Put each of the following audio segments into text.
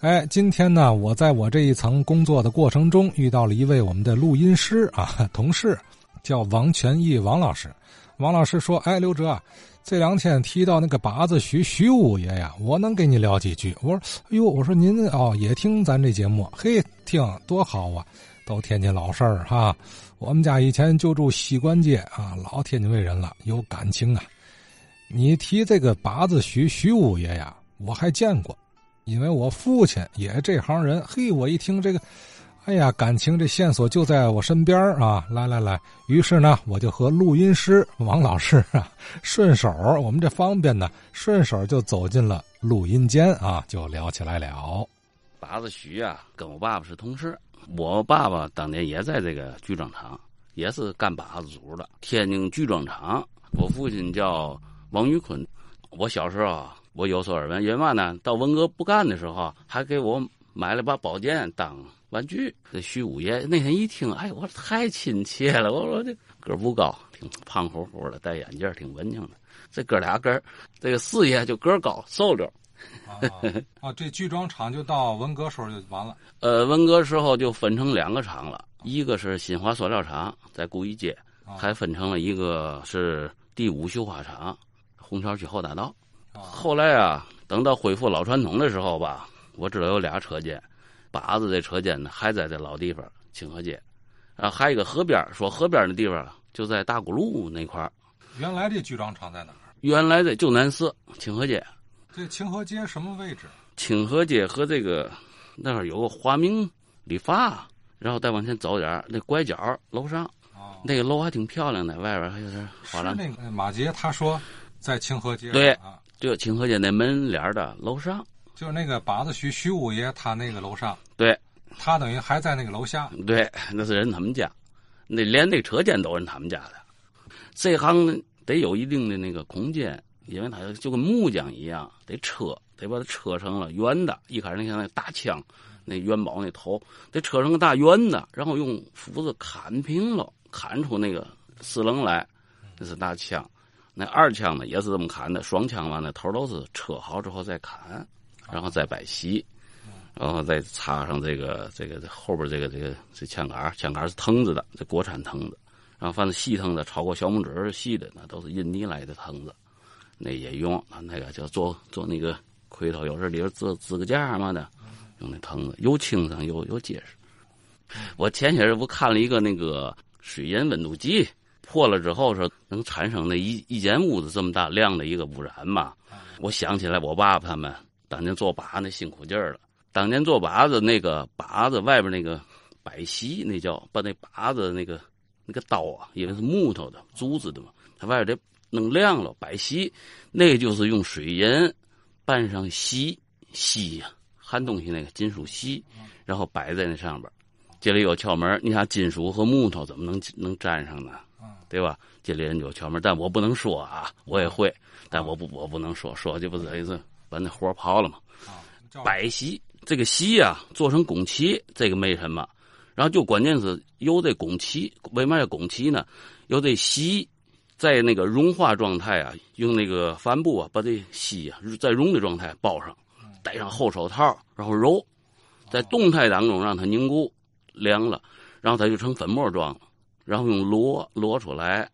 哎，今天呢，我在我这一层工作的过程中，遇到了一位我们的录音师啊，同事，叫王全义王老师。王老师说：“哎，刘哲啊，这两天提到那个八字徐徐五爷呀，我能给你聊几句。”我说：“哎呦，我说您哦也听咱这节目，嘿，听多好啊，都天津老事儿哈。我们家以前就住西关街啊，老天津卫人了，有感情啊。你提这个八字徐徐五爷呀，我还见过。”因为我父亲也这行人，嘿，我一听这个，哎呀，感情这线索就在我身边啊！来来来，于是呢，我就和录音师王老师啊，顺手我们这方便呢，顺手就走进了录音间啊，就聊起来了。八字徐啊，跟我爸爸是同事，我爸爸当年也在这个剧装厂，也是干八字组的。天津剧装厂，我父亲叫王玉坤，我小时候。我有所耳闻，因为嘛呢？到文革不干的时候，还给我买了把宝剑当玩具。这徐五爷那天一听，哎，我太亲切了。我说这个不高，挺胖乎乎的，戴眼镜，挺文静的。这哥俩个这个四爷就个高，瘦溜。啊，这剧装厂就到文革时候就完了。呃，文革时候就分成两个厂了，一个是新华塑料厂，在古一街，还分成了一个是第五绣花厂，虹桥区后大道。后来啊，等到恢复老传统的时候吧，我知道有俩车间，八子这车间呢还在这老地方清河街，啊，还有一个河边说河边那地方就在大沽路那块原来这剧装厂在哪儿？原来的旧南四清河街。这清河街什么位置？清河街和这个那儿有个华明理发，然后再往前走点那拐角楼上，那个楼还挺漂亮的，外边还有点花篮。是那个马杰他说在清河街。对啊。就清河街那门脸的楼上，就是那个八子徐徐五爷他那个楼上，对，他等于还在那个楼下，对，那是人他们家，那连那车间都是他们家的。这行得有一定的那个空间，因为他就跟木匠一样，得车，得把它车成了圆的。一开始你看那大枪，那元宝那头，得车成个大圆的，然后用斧子砍平了，砍出那个四棱来，那是大枪。那二枪呢也是这么砍的，双枪嘛，那头都是车好之后再砍，然后再摆锡，然后再插上这个这个后边这个这个这枪杆枪杆是藤子的，这国产藤子，然后反正细藤子超过小拇指细的那都是印尼来的藤子，那也用那个叫做做那个盔头，有时候里边支支个架嘛的，用那藤子又轻省又又结实。我前些日不看了一个那个水银温度计。破了之后说能产生那一一间屋子这么大量的一个污染嘛？我想起来我爸爸他们当年做靶那辛苦劲儿了。当年做靶子那个靶子外边那个摆锡，那叫把那靶子那个那个刀啊，因为是木头的竹子的嘛，它外边得弄亮了摆锡，那个就是用水银拌上锡锡呀，焊东西那个金属锡，然后摆在那上边。这里有窍门，你想金属和木头怎么能能粘上呢？对吧？这里人有窍门，但我不能说啊，我也会，但我不，我不能说，说就不等于是，把那活刨了嘛。摆席这个席呀，做成拱旗，这个没什么。然后就关键是有这拱旗，为嘛要拱旗呢？有这席在那个融化状态啊，用那个帆布啊，把这席啊在融的状态包上，戴上厚手套，然后揉，在动态当中让它凝固凉了，然后它就成粉末状了。然后用螺螺出来，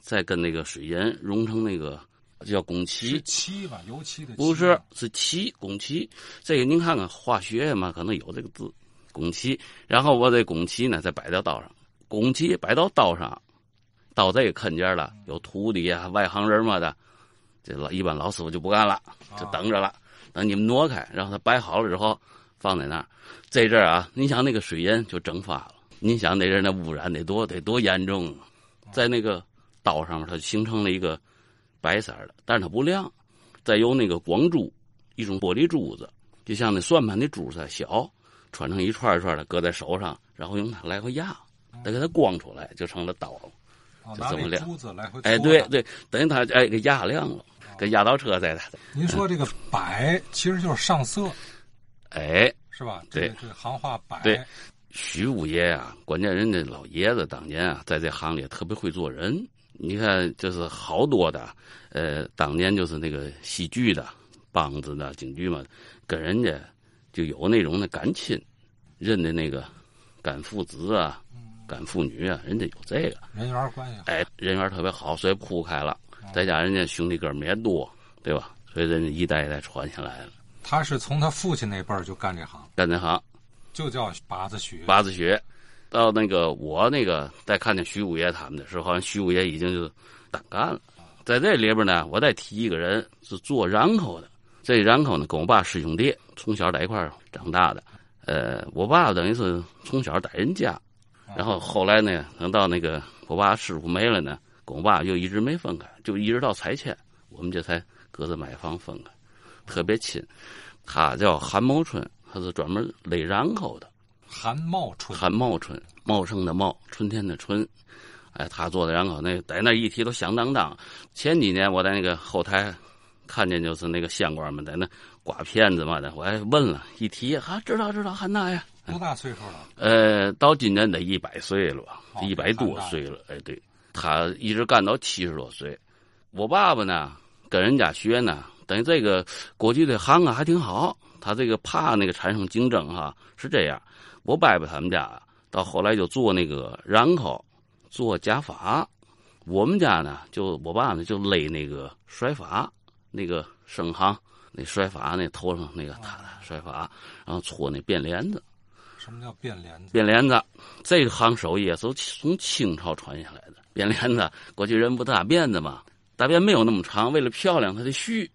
再跟那个水银融成那个叫汞漆。漆吧，油漆的。不是，是漆，汞漆。这个您看看化学嘛，可能有这个字，汞漆。然后我这汞漆呢，再摆到刀上，汞漆摆到刀上，到这个坑尖了，有徒弟啊、外行人嘛的，这老一般老师傅就不干了，就等着了。等你们挪开，然后他摆好了之后，放在那儿。这阵儿啊，你想那个水银就蒸发了。你想那人那污染得多得多严重，在那个刀上面，它形成了一个白色的，但是它不亮。再有那个光珠，一种玻璃珠子，就像那算盘的珠子小，穿成一串一串的，搁在手上，然后用它来回压，再给它光出来，就成了刀了，就这么亮。哎，对对，等于它哎给压亮了，跟压到车在的。您说这个摆其实就是上色，哎，是吧？对，这行话白。对。徐五爷啊，关键人家老爷子当年啊，在这行里特别会做人。你看，就是好多的，呃，当年就是那个戏剧的、梆子的、京剧嘛，跟人家就有那种的感亲，认的那个干父子啊、干父女啊，人家有这个人缘关系好。哎，人缘特别好，所以铺开了。再加人家兄弟哥们也多，对吧？所以人家一代一代传下来了。他是从他父亲那辈儿就干这行，干这行，就叫八字穴。八字穴，到那个我那个再看见徐五爷他们的时候，好像徐五爷已经就单干了。在这里边呢，我再提一个人是做染口的。这染口呢，跟我爸师兄弟从小在一块长大的。呃，我爸等于是从小在人家，然后后来呢，等到那个我爸师傅没了呢，跟我爸又一直没分开，就一直到拆迁，我们这才各自买房分开，特别亲。他叫韩某春，他是专门勒染口的。韩茂春，韩茂春，茂盛的茂，春天的春。哎，他做的染口那在那一提都响当当。前几年我在那个后台看见，就是那个县官们在那刮片子嘛的，我还问了一提，啊，知道知道，韩大爷。多大岁数了？呃，到今年得一百岁了吧，一百多岁了。哎，对，他一直干到七十多岁。我爸爸呢，跟人家学呢，等于这个过去的行啊还挺好。他这个怕那个产生竞争哈，是这样。我伯伯他们家到后来就做那个染口，做假发。我们家呢，就我爸呢就勒那个甩发，那个生行那甩发那头上那个甩发，然后搓那辫帘子。什么叫变帘子？变帘子，这个行手艺也是从清朝传下来的。变帘子，过去人不大辫子嘛，大辫没有那么长，为了漂亮，它得续。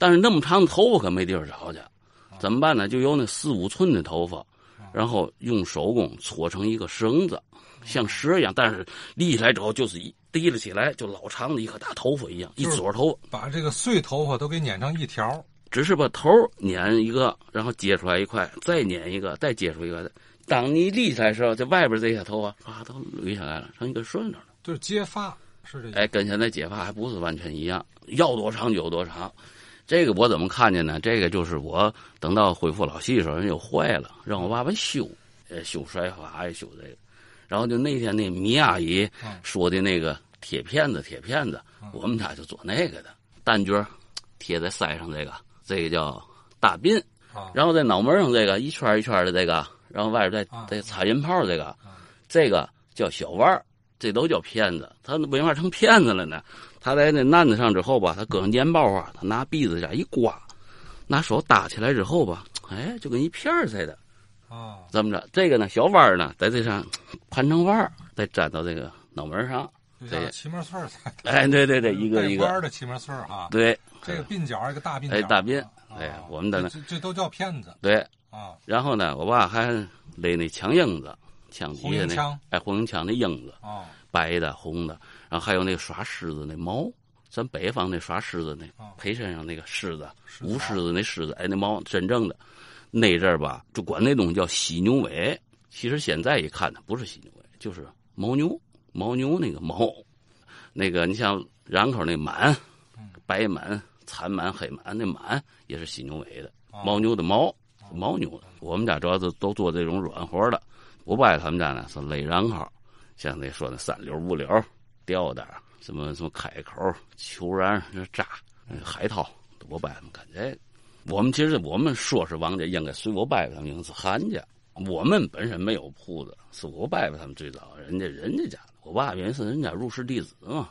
但是那么长的头发可没地方找去，怎么办呢？就用那四五寸的头发，然后用手工搓成一个绳子，像蛇一样，但是立起来之后就是一提了起来，就老长的一颗大头发一样，一撮头发，把这个碎头发都给捻成一条。只是把头捻一个，然后接出来一块，再捻一个，再接出一个。当你立起来的时候，这外边这些头发啊都捋下来了，成一个顺着了。就是接发，是这。哎，跟现在接发还不是完全一样，要多长就有多长。这个我怎么看见呢？这个就是我等到恢复老戏的时候，人又坏了，让我爸爸修，呃，修甩发也修这个。然后就那天那米阿姨说的那个铁片子，铁片子，我们家就做那个的，单角贴在腮上这个。这个叫大鬓，然后在脑门上这个一圈一圈的这个，然后外边再再插银泡这个，这个叫小腕这都叫片子。他为嘛成片子了呢？他在那案子上之后吧，他搁上粘包啊，他拿篦子这一刮，拿手搭起来之后吧，哎，就跟一片似的。啊，这么着？这个呢，小弯呢，在这上盘成腕再粘到这个脑门上。对齐眉穗儿，哎，对对对，一个一个。弯的齐眉穗儿啊。对，这个鬓角一个大鬓角，哎，大鬓，哎，我们的呢，这都叫骗子。对。啊，然后呢，我爸还勒那枪缨子，枪底下那，哎，红缨枪那缨子，啊，白的、红的，然后还有那个耍狮子那毛，咱北方那耍狮子那陪身上那个狮子，舞狮子那狮子，哎，那毛真正的，那阵儿吧，就管那东西叫犀牛尾。其实现在一看呢，不是犀牛尾，就是牦牛，牦牛那个毛。那个，你像染口那满，白满、残满、黑满，那满也是犀牛尾的，牦牛的牦，牦牛的。我们家主要是都做这种软活的。我伯他们家呢是勒染口，像那说的三绺、五绺、吊带，什么什么开口、球染、扎、海涛，我伯他们干这个。我们其实我们说是王家，应该随我伯他们应该是韩家。我们本身没有铺子，是我伯伯他们最早，人家人家家的。我爸原是人家入室弟子嘛，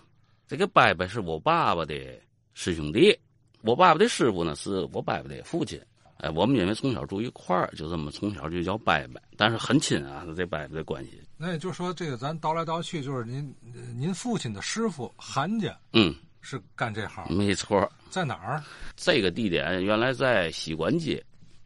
这个伯伯是我爸爸的师兄弟，我爸爸的师傅呢是我伯伯的父亲。哎，我们因为从小住一块儿，就这么从小就叫伯伯，但是很亲啊，这伯伯的关系。那也就是说，这个咱倒来倒去，就是您您父亲的师傅韩家，嗯，是干这行。没错，在哪儿？这个地点原来在西关街，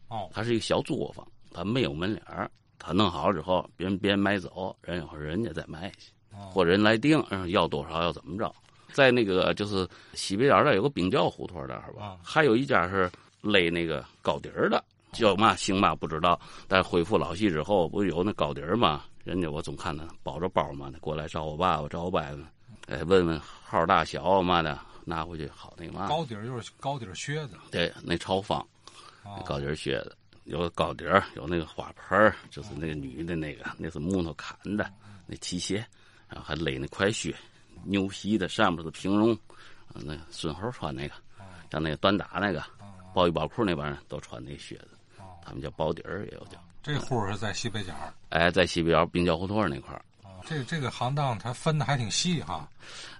哦，它是一个小作坊，它没有门脸儿，它弄好之后，别人别人买走，人会人家再卖去。或者人来定，要多少要怎么着？在那个就是西北角那有个冰窖胡同那儿吧，还有一家是勒那个高底儿的，叫嘛姓嘛不知道。但恢复老戏之后，不有那高底儿嘛？人家我总看他包着包嘛的，过来找我爸爸找我伯伯，哎，问问号大小嘛的，拿回去好那个嘛。高底儿就是高底儿靴子，对，那朝方，高底儿靴子有高底儿，有那个花盆儿，就是那个女的那个，那是木头砍的那皮鞋。然后还勒那块靴，牛皮的，上面是平绒，那孙猴穿那个，像那个短打那个，包衣包裤那帮人都穿那靴子，他们叫包底儿也有叫。这户是在西北角，哎，在西北角滨江胡同那块儿。哦，这这个行当它分的还挺细哈。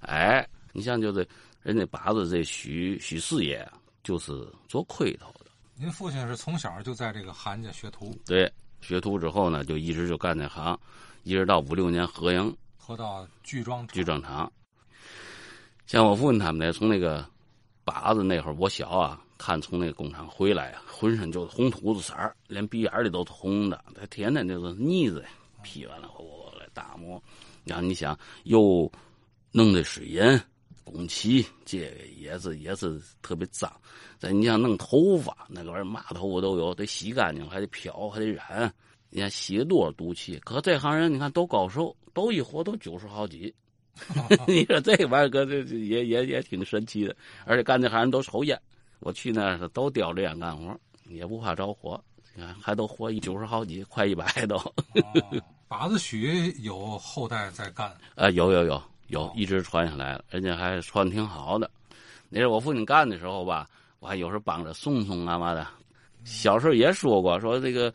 哎，你像就是人家把子这许许四爷就是做盔头的。您父亲是从小就在这个韩家学徒？对，学徒之后呢，就一直就干这行，一直到五六年合营，合到剧庄剧庄厂。像我父亲他们呢，从那个把子那会儿我小啊，看从那个工厂回来啊，浑身就是红土子色儿，连鼻眼里都是红的，他天天就是腻子劈完了我来打磨。然后你想又弄的水银、工漆，这个也是也是特别脏。再你想弄头发，那个玩意儿嘛头发都有，得洗干净，还得漂，还得染。你看洗了多少毒气？可这行人你看都高寿，都一活都九十好几。你说这玩意儿，搁这也也也挺神奇的，而且干这行人都抽烟。我去那是都叼着烟干活，也不怕着火。你看还都活一九十好几，快一百都。把子许有后代在干？呃，有有有有，一直传下来了，人家还传挺好的。那是我父亲干的时候吧，我还有时候帮着送送啊嘛的。小时候也说过，说这个。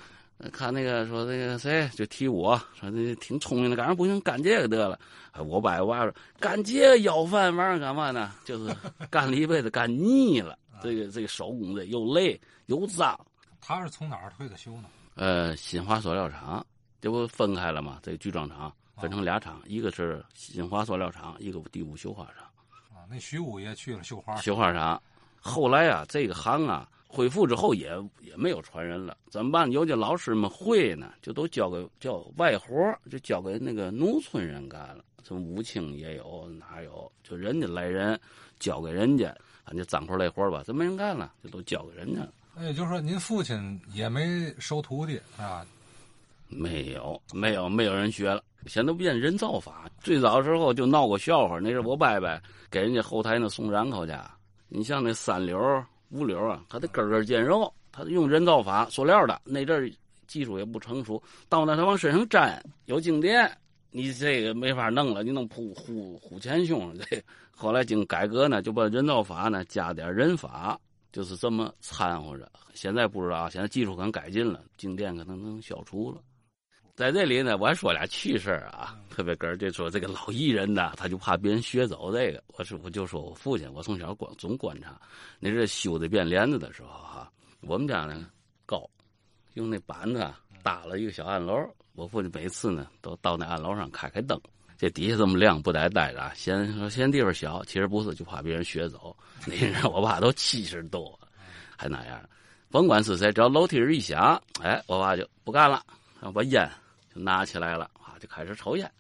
看那个说那个谁就提我说那挺聪明的，赶上不行干这个得了。我爸我爸说干这个要饭玩意儿干嘛呢？就是 干了一辈子干腻了，这个这个手工的又累又脏。他是从哪儿退的休呢？呃，新华塑料厂，这不分开了吗？这个聚装厂分成俩厂，一个是新华塑料厂，一个第五绣花厂。啊，那徐五爷去了绣花绣花厂，后来啊，这个行啊。恢复之后也也没有传人了，怎么办？有些老师们会呢，就都交给叫外活就交给那个农村人干了。什么武清也有，哪有？就人家来人，交给人家，反正脏活累活吧，这没人干了，就都交给人家了。那也就是说，您父亲也没收徒弟啊？没有，没有，没有人学了。现在变人造法，最早时候就闹过笑话。那是我伯伯给人家后台那送染口去，你像那三流。五流啊，他得根根见肉，他用人造法，塑料的。那阵技术也不成熟，到那他往身上粘，有静电，你这个没法弄了，你弄虎虎虎前胸。这后来经改革呢，就把人道法呢加点人法，就是这么掺和着。现在不知道，现在技术可能改进了，静电可能能消除了。在这里呢，我还说俩趣事啊，特别根儿就说这个老艺人呢，他就怕别人学走这个。我是我就说我父亲，我从小观总观察，那是修这变帘子的时候哈，我们家呢高，用那板子搭了一个小暗楼。我父亲每次呢都到那暗楼上开开灯，这底下这么亮不带待着，嫌说嫌地方小，其实不是，就怕别人学走。那人我爸都七十多，还那样，甭管是谁，只要楼梯一响，哎，我爸就不干了，把烟就。拿起来了啊，就开始抽烟，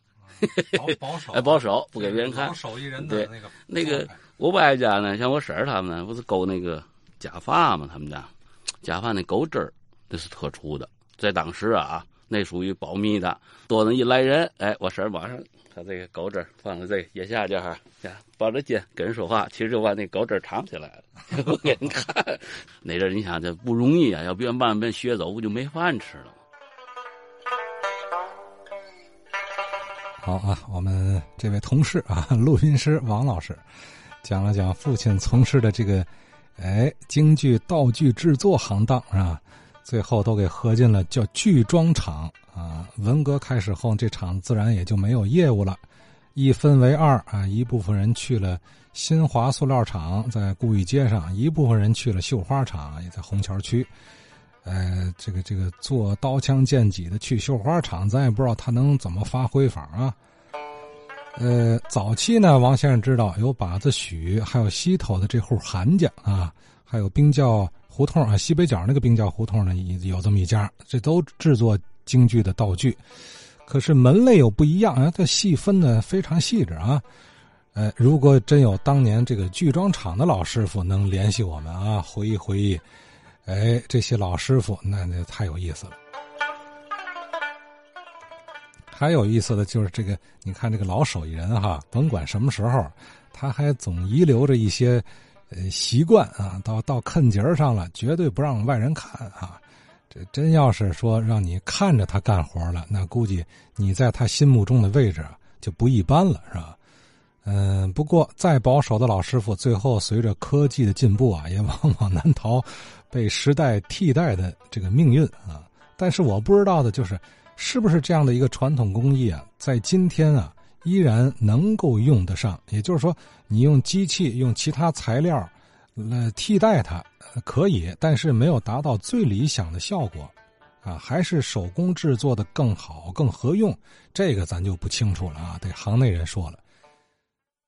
保 保守哎，保守不给别人看。手艺人的那个那个，我伯家呢，像我婶儿他们呢不是勾那个假发吗？他们家假发那钩针儿那是特殊的，在当时啊，那属于保密的。多人一来人，哎，我婶儿马上把这个狗针放在这腋下这哈，抱着肩跟人说话，其实就把那狗针藏起来了，不给人看。那阵你想这不容易啊，要不然万被学走，不就没饭吃了吗。好啊，我们这位同事啊，录音师王老师，讲了讲父亲从事的这个，哎，京剧道具制作行当是吧？最后都给合进了叫聚装厂啊。文革开始后，这厂自然也就没有业务了，一分为二啊，一部分人去了新华塑料厂，在故意街上；一部分人去了绣花厂，也在红桥区。呃，这个这个做刀枪剑戟的去绣花厂，咱也不知道他能怎么发挥法啊。呃，早期呢，王先生知道有把子许，还有西头的这户韩家啊，还有冰窖胡同啊，西北角那个冰窖胡同呢，有这么一家，这都制作京剧的道具。可是门类又不一样啊，它细分的非常细致啊。呃，如果真有当年这个剧装厂的老师傅能联系我们啊，回忆回忆。哎，这些老师傅那那太有意思了。还有意思的就是这个，你看这个老手艺人哈，甭管什么时候，他还总遗留着一些呃习惯啊。到到坎节儿上了，绝对不让外人看啊。这真要是说让你看着他干活了，那估计你在他心目中的位置就不一般了，是吧？嗯，不过再保守的老师傅，最后随着科技的进步啊，也往 往难逃被时代替代的这个命运啊。但是我不知道的就是，是不是这样的一个传统工艺啊，在今天啊依然能够用得上？也就是说，你用机器、用其他材料来替代它可以，但是没有达到最理想的效果啊，还是手工制作的更好、更合用？这个咱就不清楚了啊，得行内人说了。